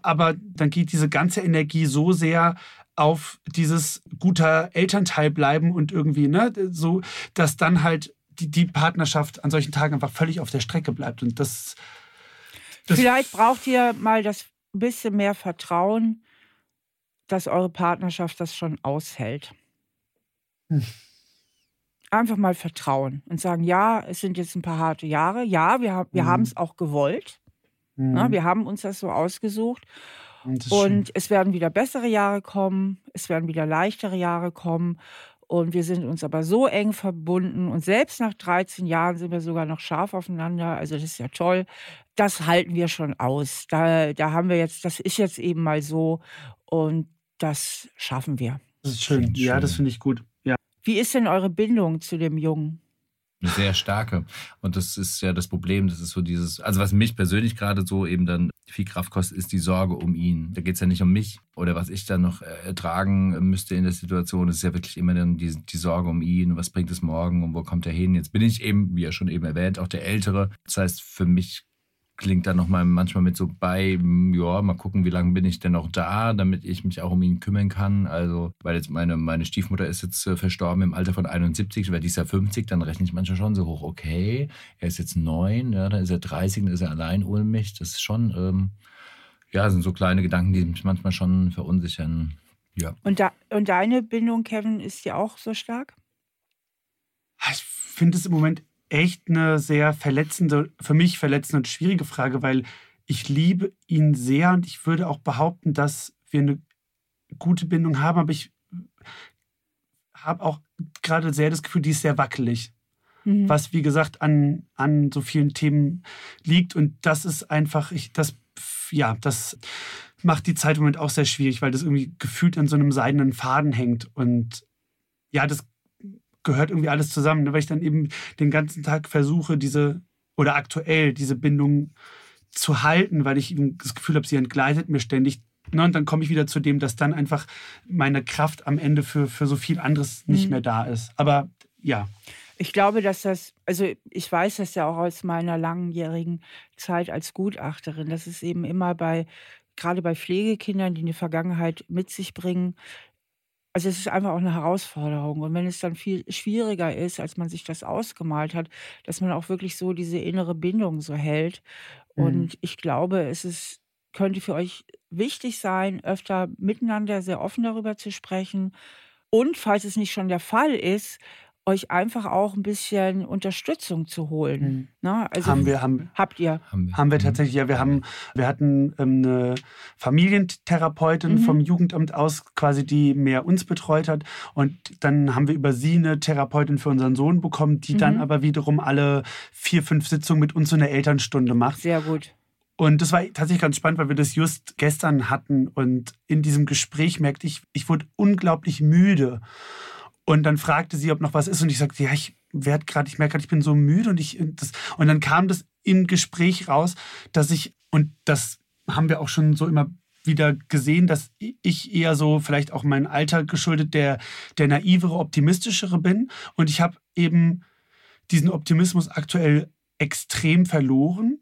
Aber dann geht diese ganze Energie so sehr auf dieses guter Elternteil bleiben und irgendwie, ne, so, dass dann halt die, die Partnerschaft an solchen Tagen einfach völlig auf der Strecke bleibt. Und das, das Vielleicht braucht ihr mal das ein bisschen mehr Vertrauen, dass eure Partnerschaft das schon aushält. Hm. Einfach mal vertrauen und sagen, ja, es sind jetzt ein paar harte Jahre. Ja, wir, wir hm. haben es auch gewollt. Hm. Na, wir haben uns das so ausgesucht. Und schön. es werden wieder bessere Jahre kommen, es werden wieder leichtere Jahre kommen. Und wir sind uns aber so eng verbunden. Und selbst nach 13 Jahren sind wir sogar noch scharf aufeinander. Also das ist ja toll. Das halten wir schon aus. Da, da haben wir jetzt, das ist jetzt eben mal so. Und das schaffen wir. Das ist schön. Ja, das finde ich gut. Ja. Wie ist denn eure Bindung zu dem Jungen? Eine sehr starke. Und das ist ja das Problem, das ist so dieses, also was mich persönlich gerade so eben dann viel Kraft kostet, ist die Sorge um ihn. Da geht es ja nicht um mich oder was ich dann noch ertragen müsste in der Situation. Es ist ja wirklich immer dann die, die Sorge um ihn, was bringt es morgen und wo kommt er hin. Jetzt bin ich eben, wie er schon eben erwähnt, auch der Ältere. Das heißt, für mich klingt dann nochmal manchmal mit so bei, ja, mal gucken, wie lange bin ich denn noch da, damit ich mich auch um ihn kümmern kann. Also, weil jetzt meine, meine Stiefmutter ist jetzt äh, verstorben im Alter von 71, weil die ist ja 50, dann rechne ich manchmal schon so hoch, okay, er ist jetzt neun, ja, dann ist er 30, dann ist er allein ohne mich. Das ist schon, ähm, ja, sind so kleine Gedanken, die mich manchmal schon verunsichern. Ja. Und, da, und deine Bindung, Kevin, ist ja auch so stark? Ich finde es im Moment echt eine sehr verletzende, für mich verletzende und schwierige Frage, weil ich liebe ihn sehr und ich würde auch behaupten, dass wir eine gute Bindung haben, aber ich habe auch gerade sehr das Gefühl, die ist sehr wackelig. Mhm. Was, wie gesagt, an, an so vielen Themen liegt. Und das ist einfach, ich, das, ja, das macht die Zeit im Moment auch sehr schwierig, weil das irgendwie gefühlt an so einem seidenen Faden hängt. Und ja, das gehört irgendwie alles zusammen, ne? weil ich dann eben den ganzen Tag versuche, diese oder aktuell diese Bindung zu halten, weil ich eben das Gefühl habe, sie entgleitet mir ständig. Ne? Und dann komme ich wieder zu dem, dass dann einfach meine Kraft am Ende für, für so viel anderes nicht mhm. mehr da ist. Aber ja. Ich glaube, dass das, also ich weiß das ja auch aus meiner langjährigen Zeit als Gutachterin, dass es eben immer bei, gerade bei Pflegekindern, die eine Vergangenheit mit sich bringen, also es ist einfach auch eine Herausforderung. Und wenn es dann viel schwieriger ist, als man sich das ausgemalt hat, dass man auch wirklich so diese innere Bindung so hält. Mhm. Und ich glaube, es ist, könnte für euch wichtig sein, öfter miteinander sehr offen darüber zu sprechen. Und falls es nicht schon der Fall ist, euch einfach auch ein bisschen Unterstützung zu holen. Mhm. Ne? Also haben wir, haben, habt ihr? Haben wir, haben wir mhm. tatsächlich, ja. Wir, haben, wir hatten ähm, eine Familientherapeutin mhm. vom Jugendamt aus, quasi, die mehr uns betreut hat. Und dann haben wir über sie eine Therapeutin für unseren Sohn bekommen, die mhm. dann aber wiederum alle vier, fünf Sitzungen mit uns so eine Elternstunde macht. Sehr gut. Und das war tatsächlich ganz spannend, weil wir das just gestern hatten. Und in diesem Gespräch merkte ich, ich wurde unglaublich müde. Und dann fragte sie, ob noch was ist. Und ich sagte, ja, ich werde gerade, ich merke gerade, ich bin so müde. Und ich das, und dann kam das im Gespräch raus, dass ich, und das haben wir auch schon so immer wieder gesehen, dass ich eher so vielleicht auch mein Alter geschuldet der, der naivere, optimistischere bin. Und ich habe eben diesen Optimismus aktuell extrem verloren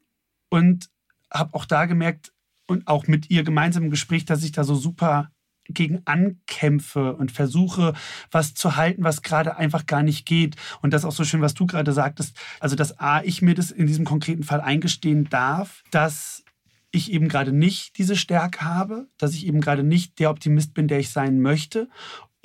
und habe auch da gemerkt und auch mit ihr gemeinsam im Gespräch, dass ich da so super gegen ankämpfe und versuche, was zu halten, was gerade einfach gar nicht geht. Und das ist auch so schön, was du gerade sagtest. Also, dass A, ich mir das in diesem konkreten Fall eingestehen darf, dass ich eben gerade nicht diese Stärke habe, dass ich eben gerade nicht der Optimist bin, der ich sein möchte.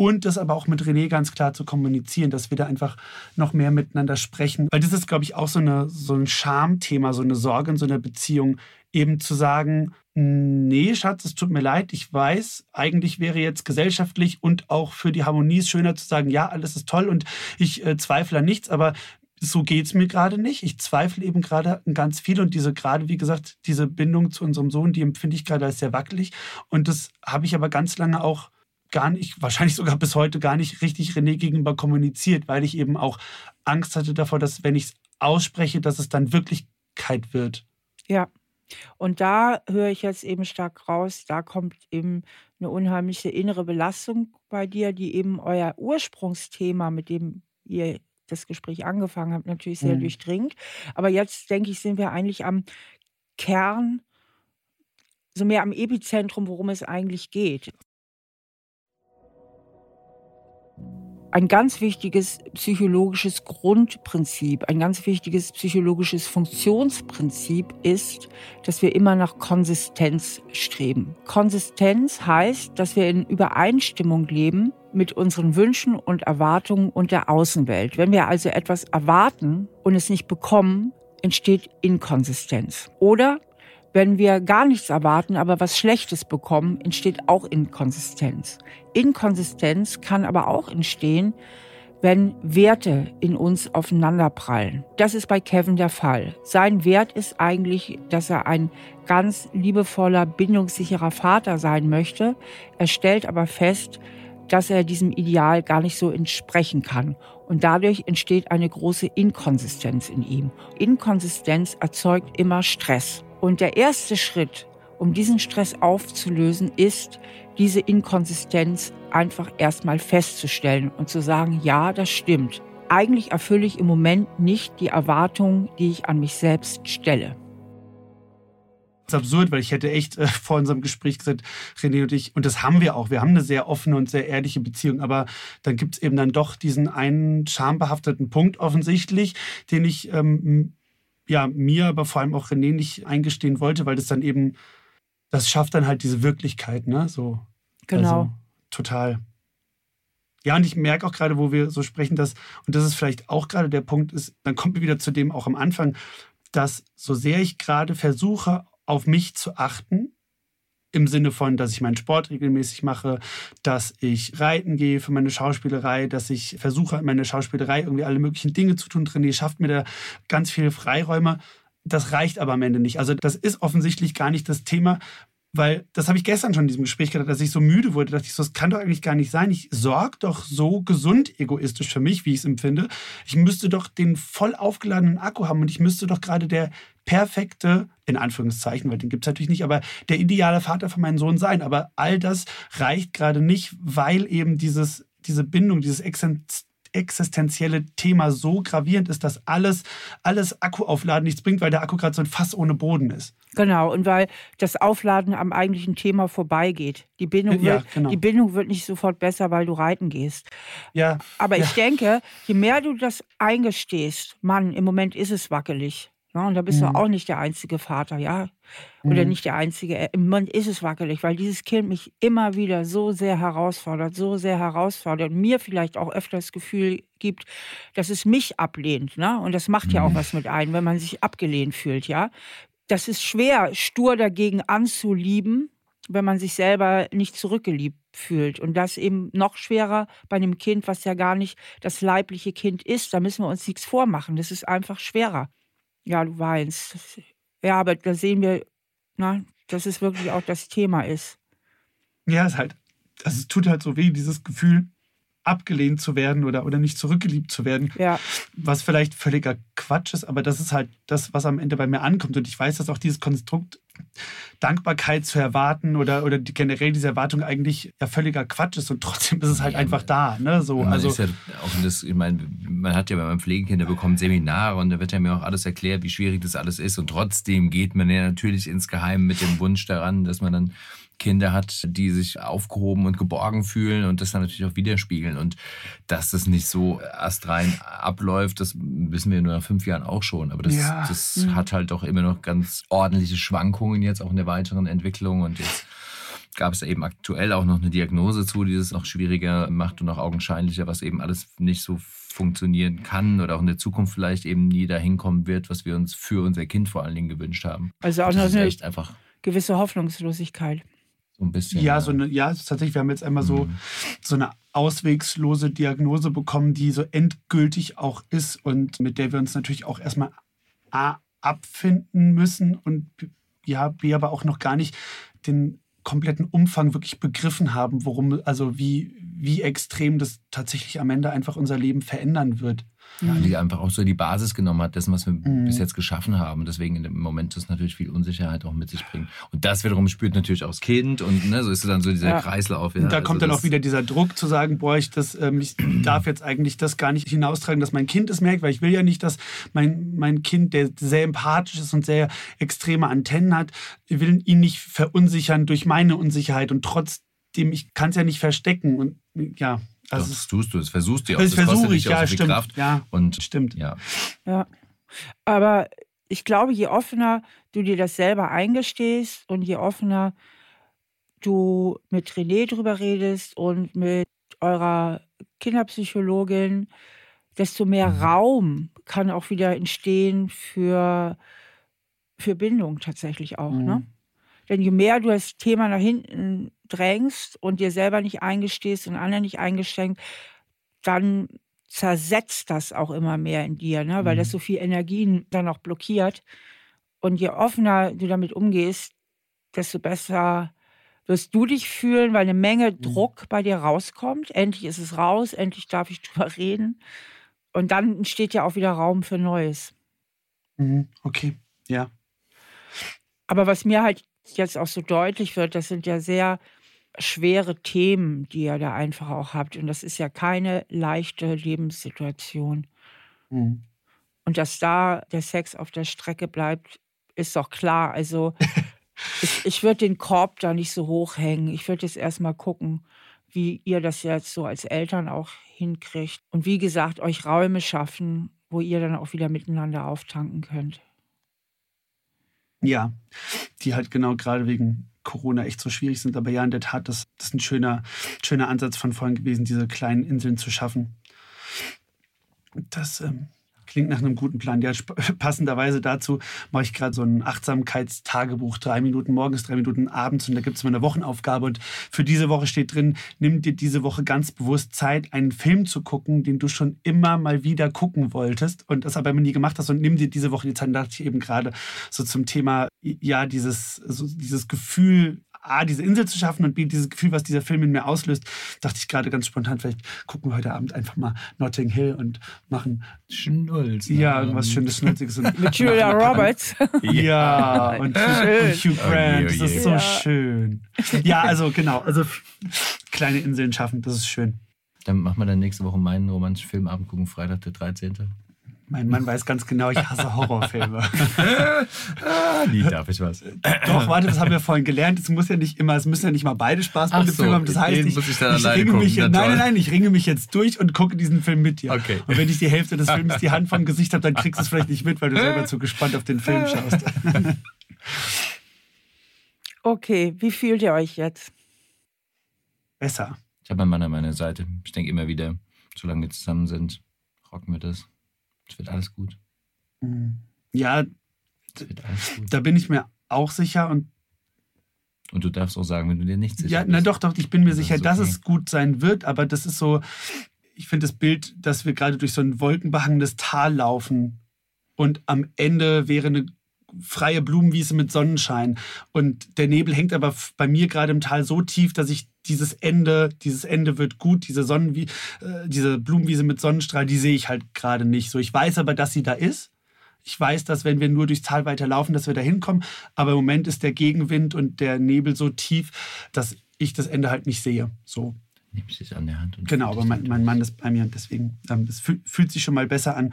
Und das aber auch mit René ganz klar zu kommunizieren, dass wir da einfach noch mehr miteinander sprechen. Weil das ist, glaube ich, auch so, eine, so ein Schamthema, so eine Sorge in so einer Beziehung, eben zu sagen, nee, Schatz, es tut mir leid, ich weiß, eigentlich wäre jetzt gesellschaftlich und auch für die Harmonie schöner zu sagen, ja, alles ist toll und ich äh, zweifle an nichts, aber so geht es mir gerade nicht. Ich zweifle eben gerade ganz viel und diese gerade, wie gesagt, diese Bindung zu unserem Sohn, die empfinde ich gerade als sehr wackelig. Und das habe ich aber ganz lange auch gar nicht, wahrscheinlich sogar bis heute gar nicht richtig René gegenüber kommuniziert, weil ich eben auch Angst hatte davor, dass wenn ich es ausspreche, dass es dann Wirklichkeit wird. Ja, und da höre ich jetzt eben stark raus, da kommt eben eine unheimliche innere Belastung bei dir, die eben euer Ursprungsthema, mit dem ihr das Gespräch angefangen habt, natürlich sehr Mhm. durchdringt. Aber jetzt denke ich, sind wir eigentlich am Kern, so mehr am Epizentrum, worum es eigentlich geht. Ein ganz wichtiges psychologisches Grundprinzip, ein ganz wichtiges psychologisches Funktionsprinzip ist, dass wir immer nach Konsistenz streben. Konsistenz heißt, dass wir in Übereinstimmung leben mit unseren Wünschen und Erwartungen und der Außenwelt. Wenn wir also etwas erwarten und es nicht bekommen, entsteht Inkonsistenz. Oder wenn wir gar nichts erwarten, aber was Schlechtes bekommen, entsteht auch Inkonsistenz. Inkonsistenz kann aber auch entstehen, wenn Werte in uns aufeinanderprallen. Das ist bei Kevin der Fall. Sein Wert ist eigentlich, dass er ein ganz liebevoller, bindungssicherer Vater sein möchte. Er stellt aber fest, dass er diesem Ideal gar nicht so entsprechen kann. Und dadurch entsteht eine große Inkonsistenz in ihm. Inkonsistenz erzeugt immer Stress. Und der erste Schritt, um diesen Stress aufzulösen, ist, diese Inkonsistenz einfach erstmal festzustellen und zu sagen, ja, das stimmt. Eigentlich erfülle ich im Moment nicht die Erwartungen, die ich an mich selbst stelle. Das ist absurd, weil ich hätte echt äh, vor unserem Gespräch gesagt, René und ich, und das haben wir auch, wir haben eine sehr offene und sehr ehrliche Beziehung, aber dann gibt es eben dann doch diesen einen schambehafteten Punkt offensichtlich, den ich ähm, ja, mir, aber vor allem auch René nicht eingestehen wollte, weil das dann eben, das schafft dann halt diese Wirklichkeit, ne? So. Genau. Also, total. Ja, und ich merke auch gerade, wo wir so sprechen, dass, und das ist vielleicht auch gerade der Punkt, ist, dann kommt mir wieder zu dem auch am Anfang, dass so sehr ich gerade versuche, auf mich zu achten, im Sinne von, dass ich meinen Sport regelmäßig mache, dass ich reiten gehe für meine Schauspielerei, dass ich versuche, meine Schauspielerei irgendwie alle möglichen Dinge zu tun. René schafft mir da ganz viele Freiräume. Das reicht aber am Ende nicht. Also das ist offensichtlich gar nicht das Thema, weil das habe ich gestern schon in diesem Gespräch gedacht, dass ich so müde wurde. Da dachte ich so, das kann doch eigentlich gar nicht sein. Ich sorge doch so gesund egoistisch für mich, wie ich es empfinde. Ich müsste doch den voll aufgeladenen Akku haben und ich müsste doch gerade der perfekte, in Anführungszeichen, weil den gibt es natürlich nicht, aber der ideale Vater für meinen Sohn sein. Aber all das reicht gerade nicht, weil eben dieses, diese Bindung, dieses Exzenz existenzielle Thema so gravierend ist, dass alles, alles Akkuaufladen nichts bringt, weil der Akku gerade so ein Fass ohne Boden ist. Genau, und weil das Aufladen am eigentlichen Thema vorbeigeht. Die Bindung, ja, wird, genau. die Bindung wird nicht sofort besser, weil du reiten gehst. Ja. Aber ja. ich denke, je mehr du das eingestehst, Mann, im Moment ist es wackelig. Ja, und da bist mhm. du auch nicht der einzige Vater, ja. Oder mhm. nicht der einzige. Äh, Im Moment ist es wackelig, weil dieses Kind mich immer wieder so sehr herausfordert, so sehr herausfordert und mir vielleicht auch öfter das Gefühl gibt, dass es mich ablehnt. Ne? Und das macht ja auch mhm. was mit einem, wenn man sich abgelehnt fühlt, ja. Das ist schwer, stur dagegen anzulieben, wenn man sich selber nicht zurückgeliebt fühlt. Und das eben noch schwerer bei einem Kind, was ja gar nicht das leibliche Kind ist. Da müssen wir uns nichts vormachen. Das ist einfach schwerer. Ja, du weinst. Ja, aber da sehen wir, na, dass es wirklich auch das Thema ist. Ja, es halt, also es tut halt so weh, dieses Gefühl, abgelehnt zu werden oder, oder nicht zurückgeliebt zu werden. Ja. Was vielleicht völliger Quatsch ist, aber das ist halt das, was am Ende bei mir ankommt. Und ich weiß, dass auch dieses Konstrukt Dankbarkeit zu erwarten oder, oder die, generell diese Erwartung eigentlich ja völliger Quatsch ist und trotzdem ist es halt ja, einfach da. Ne? So, also, ja auch das, ich meine, man hat ja bei meinem Pflegekind, der bekommt Seminare und da wird ja mir auch alles erklärt, wie schwierig das alles ist und trotzdem geht man ja natürlich insgeheim mit dem Wunsch daran, dass man dann Kinder hat, die sich aufgehoben und geborgen fühlen und das dann natürlich auch widerspiegeln. Und dass das nicht so astrein abläuft, das wissen wir nur nach fünf Jahren auch schon. Aber das, ja. das mhm. hat halt doch immer noch ganz ordentliche Schwankungen jetzt auch in der weiteren Entwicklung. Und jetzt gab es eben aktuell auch noch eine Diagnose zu, die es noch schwieriger macht und auch augenscheinlicher, was eben alles nicht so funktionieren kann oder auch in der Zukunft vielleicht eben nie dahin kommen wird, was wir uns für unser Kind vor allen Dingen gewünscht haben. Also auch noch eine gewisse Hoffnungslosigkeit. So ein bisschen. Ja, so eine, ja, tatsächlich, wir haben jetzt einmal so, mhm. so eine auswegslose Diagnose bekommen, die so endgültig auch ist und mit der wir uns natürlich auch erstmal A, abfinden müssen und ja, B, aber auch noch gar nicht den kompletten Umfang wirklich begriffen haben, worum, also wie, wie extrem das tatsächlich am Ende einfach unser Leben verändern wird. Ja, die einfach auch so die Basis genommen hat, dessen, was wir mhm. bis jetzt geschaffen haben. Deswegen im Moment das natürlich viel Unsicherheit auch mit sich bringt. Und das wiederum spürt natürlich auch das Kind und ne, so ist es dann so dieser ja. Kreislauf. Ja. Und da also kommt dann auch wieder dieser Druck zu sagen, boah, ich, das, ähm, ich *clears throat* darf jetzt eigentlich das gar nicht hinaustragen, dass mein Kind es merkt, weil ich will ja nicht, dass mein, mein Kind, der sehr empathisch ist und sehr extreme Antennen hat, ich will ihn nicht verunsichern durch meine Unsicherheit und trotzdem, ich kann es ja nicht verstecken und ja, also das tust du, das versuchst du auch. *laughs* Das, das versuche ich, ja, stimmt. Kraft. Ja, und, stimmt. Ja. ja. Aber ich glaube, je offener du dir das selber eingestehst und je offener du mit René drüber redest und mit eurer Kinderpsychologin, desto mehr mhm. Raum kann auch wieder entstehen für, für Bindung tatsächlich auch. Ne? Mhm. Ne? Denn je mehr du das Thema nach hinten drängst und dir selber nicht eingestehst und anderen nicht eingeschränkt, dann zersetzt das auch immer mehr in dir, ne? weil mhm. das so viel Energien dann auch blockiert. Und je offener du damit umgehst, desto besser wirst du dich fühlen, weil eine Menge mhm. Druck bei dir rauskommt. Endlich ist es raus, endlich darf ich *laughs* drüber reden. Und dann entsteht ja auch wieder Raum für Neues. Mhm, okay, ja. Aber was mir halt jetzt auch so deutlich wird, das sind ja sehr schwere Themen, die ihr da einfach auch habt. Und das ist ja keine leichte Lebenssituation. Mhm. Und dass da der Sex auf der Strecke bleibt, ist doch klar. Also *laughs* ich, ich würde den Korb da nicht so hochhängen. Ich würde jetzt erstmal gucken, wie ihr das jetzt so als Eltern auch hinkriegt. Und wie gesagt, euch Räume schaffen, wo ihr dann auch wieder miteinander auftanken könnt. Ja, die halt genau gerade wegen Corona echt so schwierig sind. Aber ja, in der Tat, das, das ist ein schöner, schöner Ansatz von vorhin gewesen, diese kleinen Inseln zu schaffen. Das ähm, Klingt nach einem guten Plan. Ja, *laughs* passenderweise dazu mache ich gerade so ein Achtsamkeitstagebuch, drei Minuten morgens, drei Minuten abends. Und da gibt es mal eine Wochenaufgabe. Und für diese Woche steht drin, nimm dir diese Woche ganz bewusst Zeit, einen Film zu gucken, den du schon immer mal wieder gucken wolltest und das aber immer nie gemacht hast. Und nimm dir diese Woche die Zeit, dachte ich eben gerade so zum Thema, ja, dieses, so dieses Gefühl, A, diese Insel zu schaffen und B, dieses Gefühl, was dieser Film in mir auslöst, dachte ich gerade ganz spontan, vielleicht gucken wir heute Abend einfach mal Notting Hill und machen Schnulz. Ja, irgendwas Schönes, Schnulziges. Mit Julia Roberts. ja, und, und Hugh Grant. Das ist so ja. schön. Ja, also genau, also kleine Inseln schaffen, das ist schön. Dann machen wir dann nächste Woche meinen romantischen Filmabend gucken, Freitag der 13. Mein Mann weiß ganz genau, ich hasse Horrorfilme. *laughs* ah, nie darf ich was. Doch, warte, das haben wir vorhin gelernt. Es muss ja nicht immer, es müssen ja nicht mal beide Spaß bei dem so, Film haben. Das heißt, ich, ich, ich ringe mich, nein, nein, nein, ich ringe mich jetzt durch und gucke diesen Film mit dir. Okay. Und wenn ich die Hälfte des Films die Hand vom Gesicht habe, dann kriegst du es vielleicht nicht mit, weil du selber zu gespannt auf den Film schaust. *laughs* okay, wie fühlt ihr euch jetzt? Besser. Ich habe meinen Mann an meiner Seite. Ich denke immer wieder, solange wir zusammen sind, rocken wir das. Es wird alles gut. Mhm. Ja, gut. da bin ich mir auch sicher und und du darfst auch sagen, wenn du dir nicht sicher ja, bist. Ja, na doch, doch, ich bin mir sicher, okay. dass es gut sein wird, aber das ist so, ich finde das Bild, dass wir gerade durch so ein wolkenbehangenes Tal laufen und am Ende wäre eine freie Blumenwiese mit Sonnenschein. Und der Nebel hängt aber bei mir gerade im Tal so tief, dass ich dieses Ende, dieses Ende wird gut, diese Sonnenwie äh, diese Blumenwiese mit Sonnenstrahl, die sehe ich halt gerade nicht. So, ich weiß aber, dass sie da ist. Ich weiß, dass wenn wir nur durchs Tal weiterlaufen, dass wir da hinkommen. Aber im Moment ist der Gegenwind und der Nebel so tief, dass ich das Ende halt nicht sehe. So. Nimm sich an der Hand. genau, aber mein, mein Mann ist bei mir und deswegen, ähm, es fühlt, fühlt sich schon mal besser an,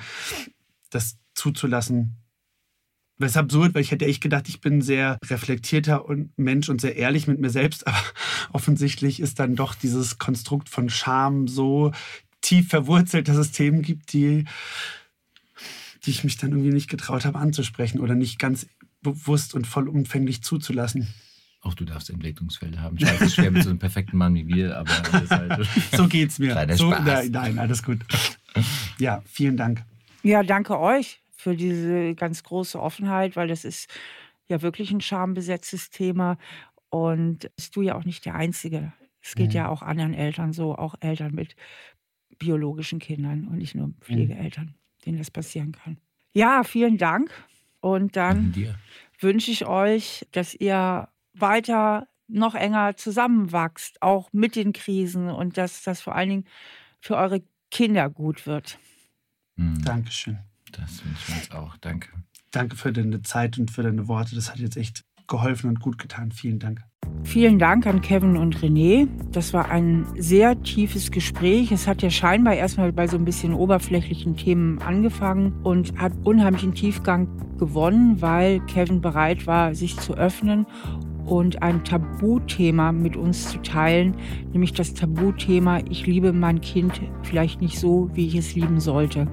das zuzulassen, ist absurd, weil ich hätte echt gedacht, ich bin ein sehr reflektierter und Mensch und sehr ehrlich mit mir selbst, aber *laughs* offensichtlich ist dann doch dieses Konstrukt von Scham so tief verwurzelt, dass es Themen gibt, die, die ich mich dann irgendwie nicht getraut habe anzusprechen oder nicht ganz bewusst und vollumfänglich zuzulassen. Auch du darfst Entwicklungsfelder haben. Ich weiß, es ist schwer mit so einem perfekten Mann wie wir, aber halt *laughs* so geht's mir. So, nein, nein, alles gut. Ja, vielen Dank. Ja, danke euch für diese ganz große Offenheit, weil das ist ja wirklich ein schambesetztes Thema. Und bist du ja auch nicht der Einzige. Es geht mhm. ja auch anderen Eltern so, auch Eltern mit biologischen Kindern und nicht nur mhm. Pflegeeltern, denen das passieren kann. Ja, vielen Dank. Und dann wünsche ich euch, dass ihr weiter noch enger zusammenwachst, auch mit den Krisen und dass das vor allen Dingen für eure Kinder gut wird. Mhm. Dankeschön. Das wünsche ich uns auch. Danke. Danke für deine Zeit und für deine Worte. Das hat jetzt echt geholfen und gut getan. Vielen Dank. Vielen Dank an Kevin und René. Das war ein sehr tiefes Gespräch. Es hat ja scheinbar erstmal bei so ein bisschen oberflächlichen Themen angefangen und hat unheimlichen Tiefgang gewonnen, weil Kevin bereit war, sich zu öffnen und ein Tabuthema mit uns zu teilen, nämlich das Tabuthema, ich liebe mein Kind vielleicht nicht so, wie ich es lieben sollte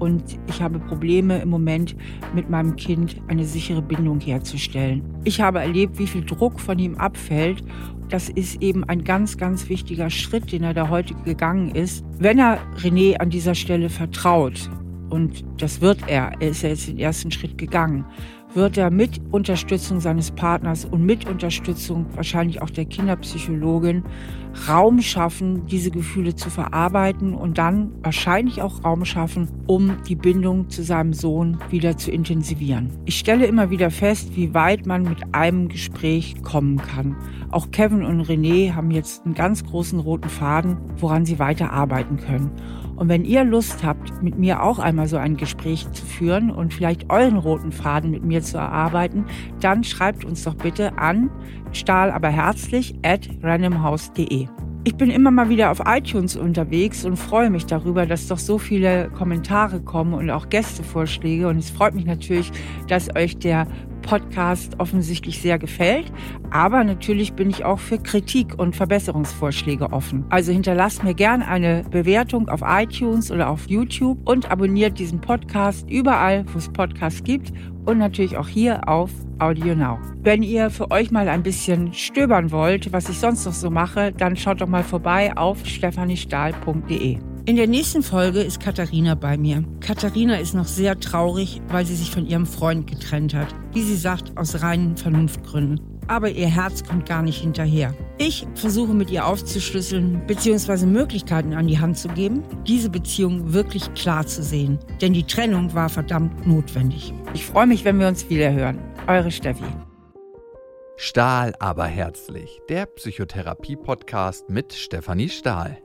und ich habe Probleme im Moment mit meinem Kind eine sichere Bindung herzustellen. Ich habe erlebt, wie viel Druck von ihm abfällt. Das ist eben ein ganz, ganz wichtiger Schritt, den er da heute gegangen ist. Wenn er René an dieser Stelle vertraut, und das wird er, er ist ja jetzt den ersten Schritt gegangen, wird er mit Unterstützung seines Partners und mit Unterstützung wahrscheinlich auch der Kinderpsychologin Raum schaffen, diese Gefühle zu verarbeiten und dann wahrscheinlich auch Raum schaffen, um die Bindung zu seinem Sohn wieder zu intensivieren. Ich stelle immer wieder fest, wie weit man mit einem Gespräch kommen kann. Auch Kevin und René haben jetzt einen ganz großen roten Faden, woran sie weiter arbeiten können. Und wenn ihr Lust habt, mit mir auch einmal so ein Gespräch zu führen und vielleicht euren roten Faden mit mir zu erarbeiten, dann schreibt uns doch bitte an stahlaberherzlich at randomhouse.de. Ich bin immer mal wieder auf iTunes unterwegs und freue mich darüber, dass doch so viele Kommentare kommen und auch Gästevorschläge. Und es freut mich natürlich, dass euch der Podcast offensichtlich sehr gefällt. Aber natürlich bin ich auch für Kritik und Verbesserungsvorschläge offen. Also hinterlasst mir gern eine Bewertung auf iTunes oder auf YouTube und abonniert diesen Podcast überall, wo es Podcasts gibt und natürlich auch hier auf Audio Now. Wenn ihr für euch mal ein bisschen stöbern wollt, was ich sonst noch so mache, dann schaut doch mal vorbei auf stephaniestahl.de. In der nächsten Folge ist Katharina bei mir. Katharina ist noch sehr traurig, weil sie sich von ihrem Freund getrennt hat. Wie sie sagt, aus reinen Vernunftgründen. Aber ihr Herz kommt gar nicht hinterher. Ich versuche mit ihr aufzuschlüsseln bzw. Möglichkeiten an die Hand zu geben, diese Beziehung wirklich klar zu sehen. Denn die Trennung war verdammt notwendig. Ich freue mich, wenn wir uns wieder hören. Eure Steffi. Stahl aber herzlich, der Psychotherapie-Podcast mit Stefanie Stahl.